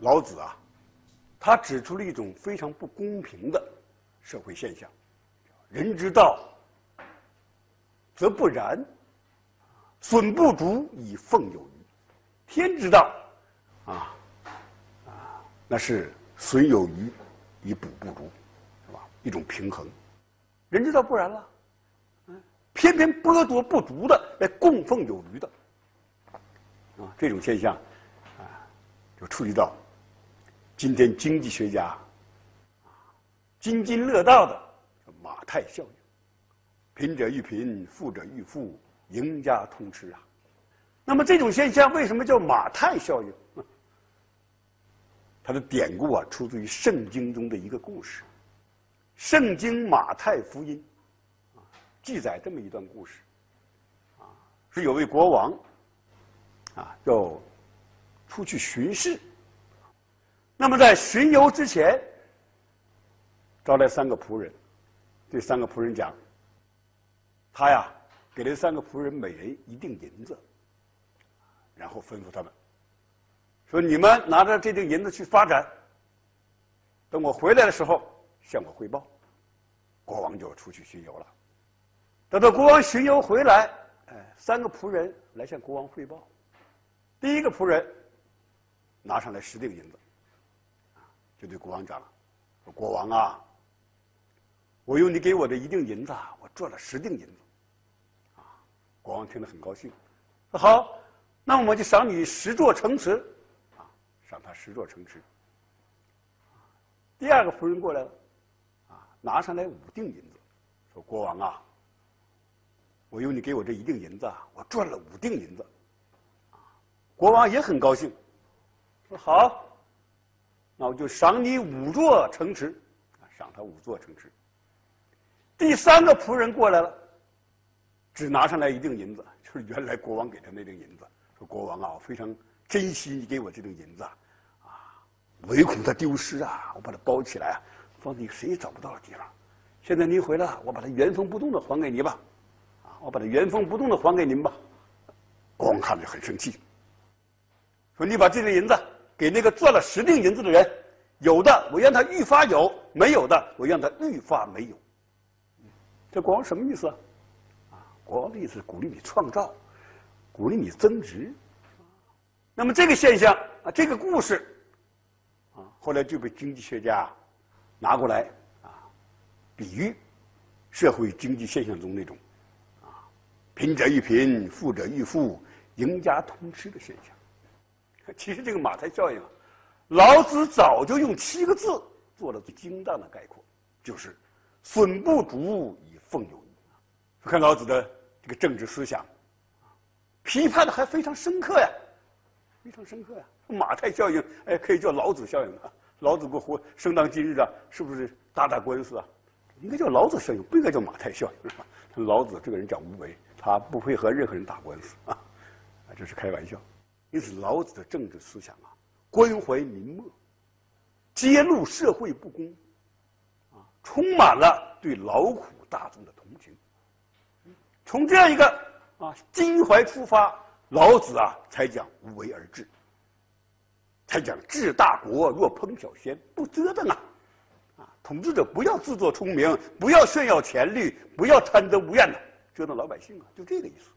老子啊，他指出了一种非常不公平的社会现象：人之道，则不然；损不足以奉有余。天之道，啊啊，那是损有余以补不足，是吧？一种平衡。人之道不然了，嗯，偏偏剥夺不足的来供奉有余的，啊，这种现象，啊，就触及到今天经济学家津津乐道的马太效应，贫者愈贫，富者愈富，赢家通吃啊。那么这种现象为什么叫马太效应？它的典故啊，出自于圣经中的一个故事。圣经马太福音啊，记载这么一段故事，啊，是有位国王啊要出去巡视，那么在巡游之前，招来三个仆人，对三个仆人讲，他呀给这三个仆人每人一锭银子。然后吩咐他们说：“你们拿着这锭银子去发展，等我回来的时候向我汇报。”国王就出去巡游了。等到国王巡游回来，哎，三个仆人来向国王汇报。第一个仆人拿上来十锭银子，就对国王讲了：“说国王啊，我用你给我的一锭银子，我赚了十锭银子。”啊，国王听了很高兴，说：“好。”那我们就赏你十座城池，啊，赏他十座城池。第二个仆人过来了，啊，拿上来五锭银子，说：“国王啊，我用你给我这一锭银子，我赚了五锭银子。”啊，国王也很高兴，说：“好，那我就赏你五座城池，啊，赏他五座城池。”第三个仆人过来了，只拿上来一锭银子，就是原来国王给他那锭银子。说国王啊，我非常珍惜你给我这锭银子，啊，唯恐它丢失啊，我把它包起来，放在谁也找不到的地方。现在您回来了，我把它原封不动的还给你吧，啊，我把它原封不动的还给您吧。国王看着很生气，说你把这锭银子给那个赚了十锭银子的人，有的我让他愈发有，没有的我让他愈发没有。这国王什么意思啊？啊，国王的意思是鼓励你创造。鼓励你增值，那么这个现象啊，这个故事啊，后来就被经济学家拿过来啊，比喻社会经济现象中那种啊，贫者愈贫，富者愈富，赢家通吃的现象。其实这个马太效应啊，老子早就用七个字做了最精当的概括，就是“损不足以奉有余”。看老子的这个政治思想。批判的还非常深刻呀，非常深刻呀！马太效应，哎，可以叫老子效应啊。老子过活，生当今日啊，是不是打打官司啊？应该叫老子效应，不应该叫马太效应，老子这个人讲无为，他不会和任何人打官司，啊，这是开玩笑。因此，老子的政治思想啊，关怀民末，揭露社会不公，啊，充满了对劳苦大众的同情。从这样一个。啊，襟怀出发，老子啊才讲无为而治，才讲治大国若烹小鲜，不折腾啊！啊，统治者不要自作聪明，不要炫耀权力，不要贪得无厌的折腾老百姓啊，就这个意思。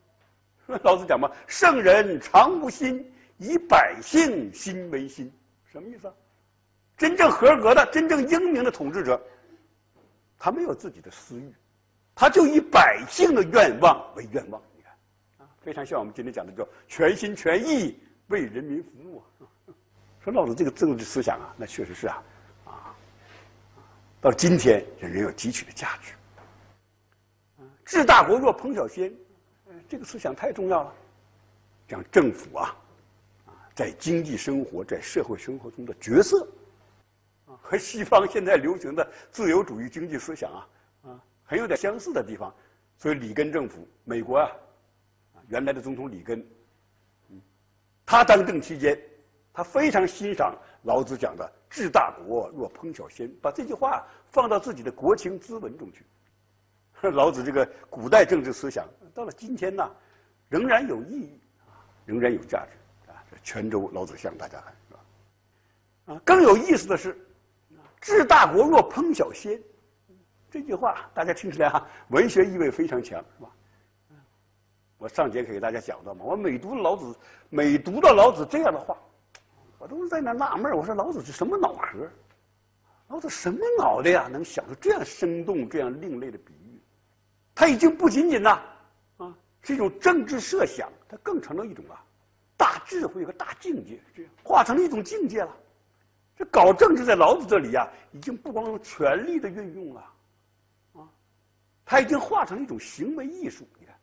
老子讲嘛，圣人常无心，以百姓心为心，什么意思啊？真正合格的、真正英明的统治者，他没有自己的私欲，他就以百姓的愿望为愿望。你看啊非常像我们今天讲的，叫全心全意为人民服务啊！说老子这个政治思想啊，那确实是啊，啊，到今天仍然有汲取的价值。治大国若烹小鲜，这个思想太重要了。讲政府啊，啊，在经济生活、在社会生活中的角色，啊，和西方现在流行的自由主义经济思想啊，啊，很有点相似的地方。所以里根政府，美国啊。原来的总统里根，嗯，他当政期间，他非常欣赏老子讲的“治大国若烹小鲜”，把这句话放到自己的国情咨文中去。老子这个古代政治思想，到了今天呢，仍然有意义，仍然有价值啊！这泉州老子像大家看是吧？啊，更有意思的是，“治大国若烹小鲜”，这句话大家听起来哈，文学意味非常强，是吧？我上节课给大家讲到嘛，我每读老子，每读到老子这样的话，我都是在那纳闷我说老子是什么脑壳？老子什么脑袋呀，能想出这样生动、这样另类的比喻？他已经不仅仅呐，啊，是一种政治设想，它更成了一种啊，大智慧和大境界，这样化成了一种境界了。这搞政治在老子这里呀，已经不光用权力的运用了，啊，他已经化成了一种行为艺术。你看，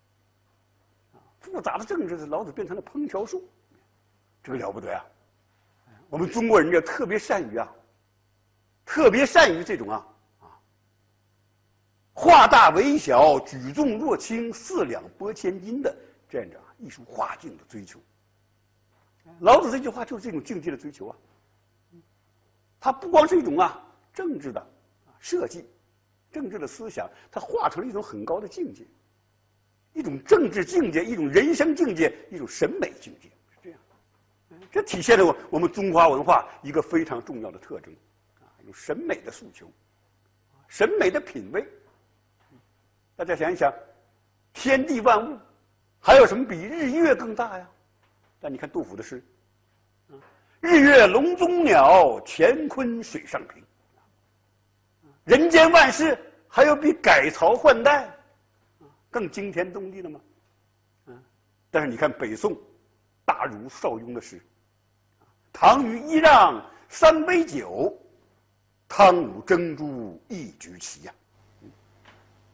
啊，复杂的政治在老子变成了烹调术，这个了不得啊！我们中国人就特别善于啊。特别善于这种啊，化大为小、举重若轻、四两拨千斤的这样的艺术画境的追求。老子这句话就是这种境界的追求啊。它不光是一种啊政治的设计、政治的思想，它化成了一种很高的境界，一种政治境界、一种人生境界、一种审美境界，是这样。这体现了我我们中华文化一个非常重要的特征。啊有审美的诉求，审美的品味。大家想一想，天地万物，还有什么比日月更大呀？但你看杜甫的诗，日月笼中鸟，乾坤水上平。人间万事，还有比改朝换代更惊天动地的吗？但是你看北宋大儒邵雍的诗，唐虞揖让三杯酒。汤武蒸猪一局棋呀，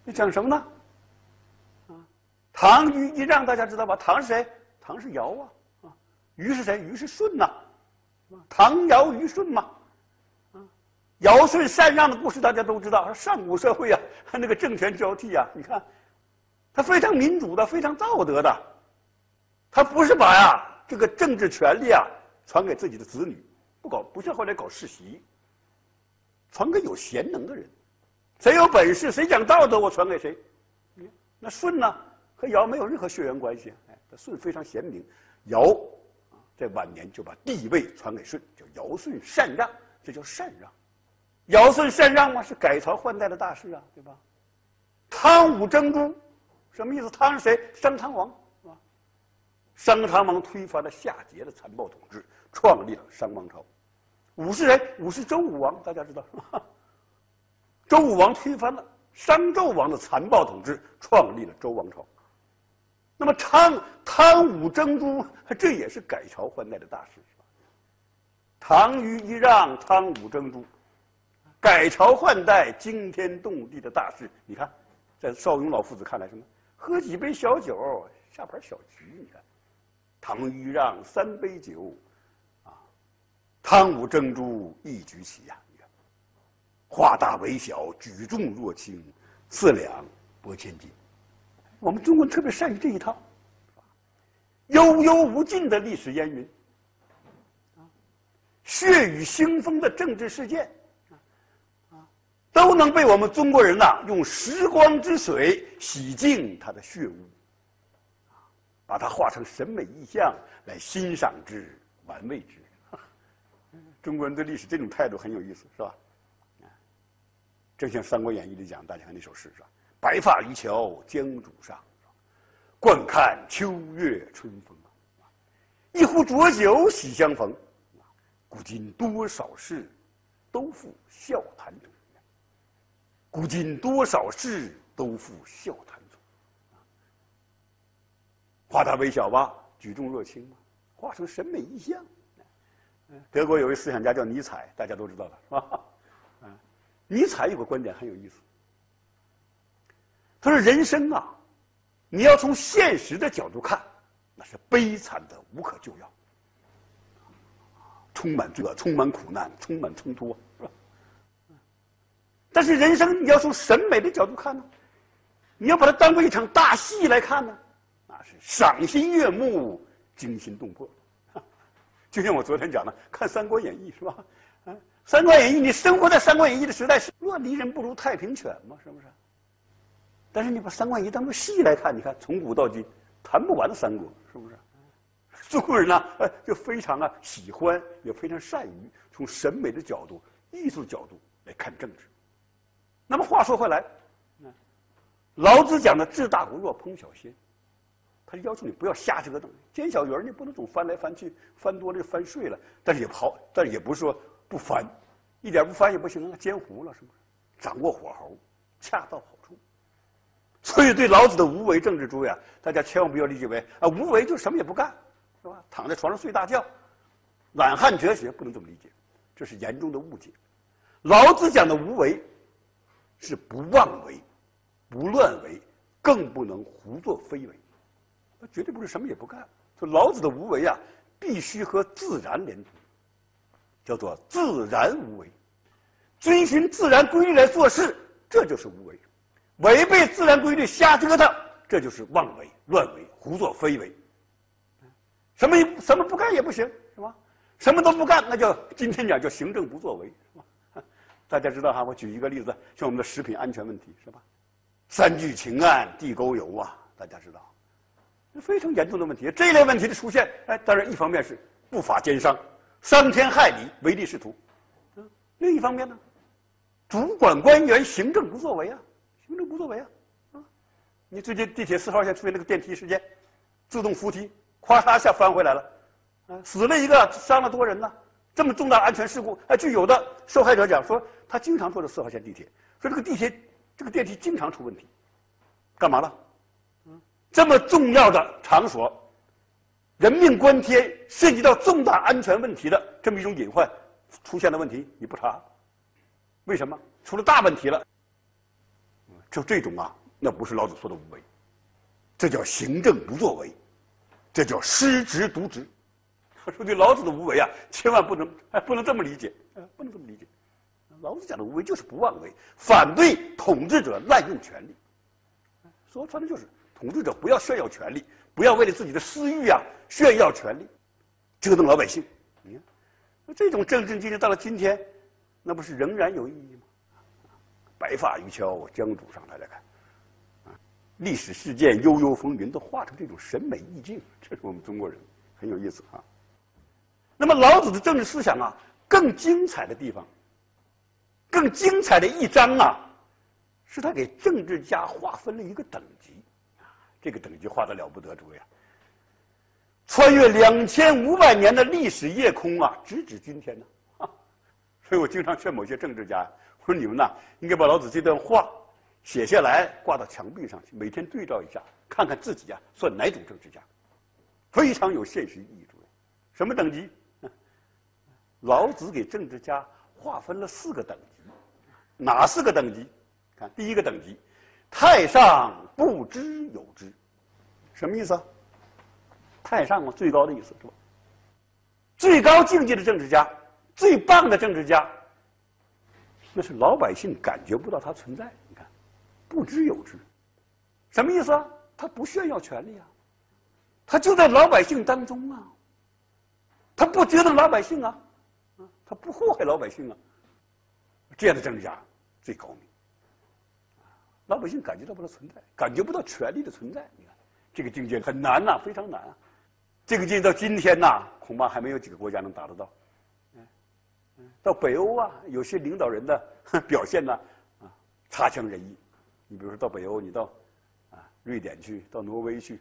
你讲什么呢？啊，唐虞一让大家知道吧？唐是谁？唐是尧啊，啊，虞是谁？虞是舜呐，唐尧虞舜嘛，啊，尧舜禅让的故事大家都知道。上古社会啊，那个政权交替啊，你看，他非常民主的，非常道德的，他不是把呀这个政治权力啊传给自己的子女，不搞，不像后来搞世袭。传给有贤能的人，谁有本事，谁讲道德，我传给谁。那舜呢，和尧没有任何血缘关系。哎，舜非常贤明，尧在晚年就把帝位传给舜，叫尧舜禅让，这叫禅让。尧舜禅让嘛，是改朝换代的大事啊，对吧？汤武征朱，什么意思？汤是谁？商汤王，是吧？商汤王推翻了夏桀的残暴统治，创立了商王朝。武是谁？武是周武王，大家知道。周武王推翻了商纣王的残暴统治，创立了周王朝。那么汤汤武征朱，这也是改朝换代的大事，唐虞一让，汤武征朱，改朝换代、惊天动地的大事。你看，在邵雍老夫子看来，什么？喝几杯小酒，下盘小局。你看，唐虞让三杯酒。啊汤武征朱一局棋呀，化大为小，举重若轻，四两拨千斤。我们中国人特别善于这一套，悠悠无尽的历史烟云，血雨腥风的政治事件，都能被我们中国人呐用时光之水洗净它的血污，把它化成审美意象来欣赏之、玩味之。中国人对历史这种态度很有意思，是吧？正像《三国演义》里讲，大家看那首诗是吧？白发渔樵江渚上，惯看秋月春风。啊一壶浊酒喜相逢，古今多少事，都付笑谈中。古今多少事，都付笑谈中。化大为小吧，举重若轻嘛，化成审美意象。德国有位思想家叫尼采，大家都知道的是吧？尼采有个观点很有意思。他说：“人生啊，你要从现实的角度看，那是悲惨的无可救药，充满罪恶，充满苦难，充满冲突，是吧？但是人生你要从审美的角度看呢，你要把它当做一场大戏来看呢，那是赏心悦目，惊心动魄。”就像我昨天讲的，看《三国演义》是吧？啊，《三国演义》，你生活在《三国演义》的时代，乱离人不如太平犬嘛，是不是？但是你把《三国演义》当做戏来看，你看从古到今谈不完的三国，是不是？中国人呢，呃，就非常啊喜欢，也非常善于从审美的角度、艺术角度来看政治。那么话说回来，老子讲的“治大国若烹小鲜”，他要求你不要瞎折腾，煎小鱼儿你不能总翻来翻去，翻多了就翻碎了。但是也不好，但是也不是说不翻，一点不翻也不行啊，煎糊了是不是？掌握火候，恰到好处。所以对老子的无为政治诸位啊，大家千万不要理解为啊无为就什么也不干，是吧？躺在床上睡大觉，懒汉哲学不能这么理解，这是严重的误解。老子讲的无为。是不妄为，不乱为，更不能胡作非为，那绝对不是什么也不干。说老子的无为啊，必须和自然连通，叫做自然无为，遵循自然规律来做事，这就是无为；违背自然规律瞎折腾，这就是妄为、乱为、胡作非为。什么什么不干也不行，是吧？什么都不干，那叫今天讲叫行政不作为，是吧？大家知道哈，我举一个例子，像我们的食品安全问题是吧？三聚氰胺、地沟油啊，大家知道，非常严重的问题。这一类问题的出现，哎，当然一方面是不法奸商，伤天害理、唯利是图；另一方面呢，主管官员行政不作为啊，行政不作为啊，啊，你最近地铁四号线出现那个电梯事件，自动扶梯咵嚓一下翻回来了，啊，死了一个，伤了多人呢。这么重大安全事故，哎，据有的受害者讲说，他经常坐的四号线地铁，说这个地铁这个电梯经常出问题，干嘛了？嗯，这么重要的场所，人命关天，涉及到重大安全问题的这么一种隐患，出现了问题你不查，为什么？出了大问题了，就这种啊，那不是老子说的无为，这叫行政不作为，这叫失职渎职。说对老子的无为啊，千万不能哎，不能这么理解，不能这么理解。老子讲的无为就是不妄为，反对统治者滥用权力。说穿了就是，统治者不要炫耀权力，不要为了自己的私欲啊炫耀权力，折腾老百姓。你看，那这种政治精神到了今天，那不是仍然有意义吗？白发渔樵江渚上，大家看，啊，历史事件悠悠风云都画成这种审美意境，这是我们中国人很有意思啊。那么老子的政治思想啊，更精彩的地方，更精彩的一章啊，是他给政治家划分了一个等级，这个等级划的了不得，诸位，穿越两千五百年的历史夜空啊，直指今天呢，啊，所以我经常劝某些政治家，我说你们呐，应该把老子这段话写下来，挂到墙壁上去，每天对照一下，看看自己啊算哪种政治家，非常有现实意义，诸位，什么等级？老子给政治家划分了四个等级，哪四个等级？看第一个等级，太上不知有之，什么意思啊？太上嘛，最高的意思是吧？最高境界的政治家，最棒的政治家，那是老百姓感觉不到他存在。你看，不知有之，什么意思啊？他不炫耀权力啊，他就在老百姓当中啊，他不折腾老百姓啊。他不祸害老百姓啊，这样的政治家最高明。老百姓感觉到不到存在，感觉不到权力的存在。你看，这个境界很难呐，非常难啊。这个境界到今天呐，恐怕还没有几个国家能达得到。到北欧啊，有些领导人的 表现呢，啊，差强人意。你比如说到北欧，你到啊瑞典去，到挪威去，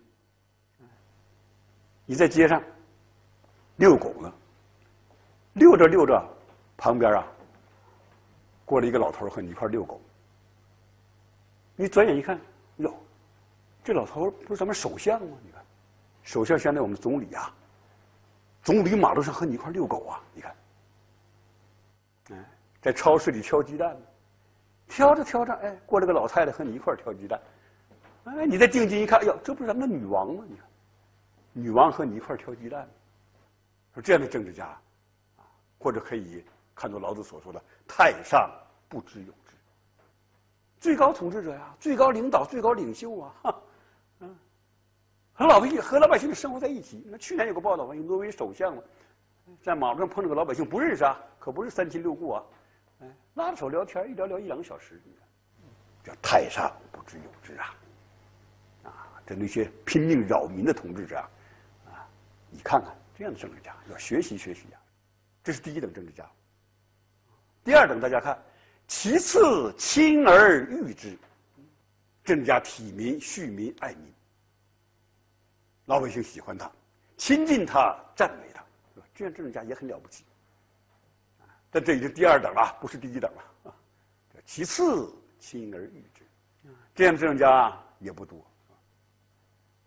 你在街上遛狗呢。溜着溜着，旁边啊，过来一个老头和你一块遛狗。你转眼一看，哟，这老头不是咱们首相吗？你看，首相现在我们总理啊，总理马路上和你一块遛狗啊？你看，哎，在超市里挑鸡蛋，挑着挑着，哎，过来个老太太和你一块挑鸡蛋。哎，你再定睛一看，哎呦，这不是咱们的女王吗？你看，女王和你一块挑鸡蛋，说这样的政治家。或者可以看作老子所说的“太上不知有”，最高统治者呀，最高领导、最高领袖啊，嗯，和老百姓和老百姓生活在一起。那去年有个报道嘛，有挪威首相嘛，在马路上碰着个老百姓不认识啊，可不是三亲六故啊，哎，拉着手聊天，一聊聊一两个小时，叫“太上不知有之”啊，啊，这那些拼命扰民的统治者啊，你看看这样的政治家要学习学习呀，这是第一等政治家。第二等，大家看，其次亲而誉之，政治家体民、恤民、爱民，老百姓喜欢他，亲近他，赞美他，这样政治家也很了不起。但这已经第二等了，不是第一等了啊。其次亲而誉之，这样的政治家也不多。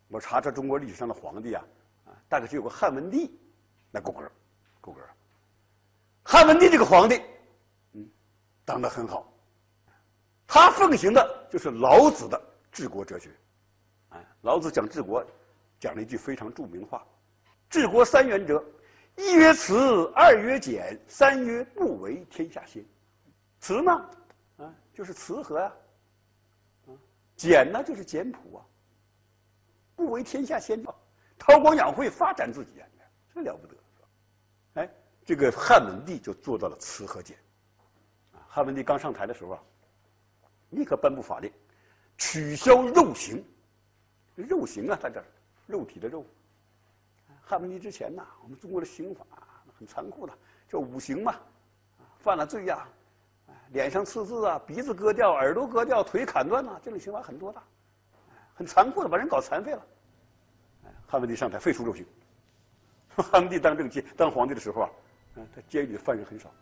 我查查中国历史上的皇帝啊，啊，大概只有个汉文帝，那够格，够格。汉文帝这个皇帝，当得很好。他奉行的就是老子的治国哲学，哎，老子讲治国，讲了一句非常著名的话：治国三原则，一曰慈，二曰俭，三曰不为天下先。慈呢，啊，就是慈和，啊，俭呢，就是简朴啊。不为天下先，韬光养晦，发展自己啊！这了不得，哎，这个汉文帝就做到了慈和俭。汉文帝刚上台的时候啊，立刻颁布法令，取消肉刑。肉刑啊，在这，肉体的肉。汉文帝之前呐，我们中国的刑法很残酷的，叫五刑嘛。犯了罪呀，脸上刺字啊，鼻子割掉，耳朵割掉，腿砍断呐，这种刑罚很多的。很残酷的把人搞残废了。汉文帝上台废除肉刑。汉文帝当政期当皇帝的时候啊，嗯，他监狱里犯人很少。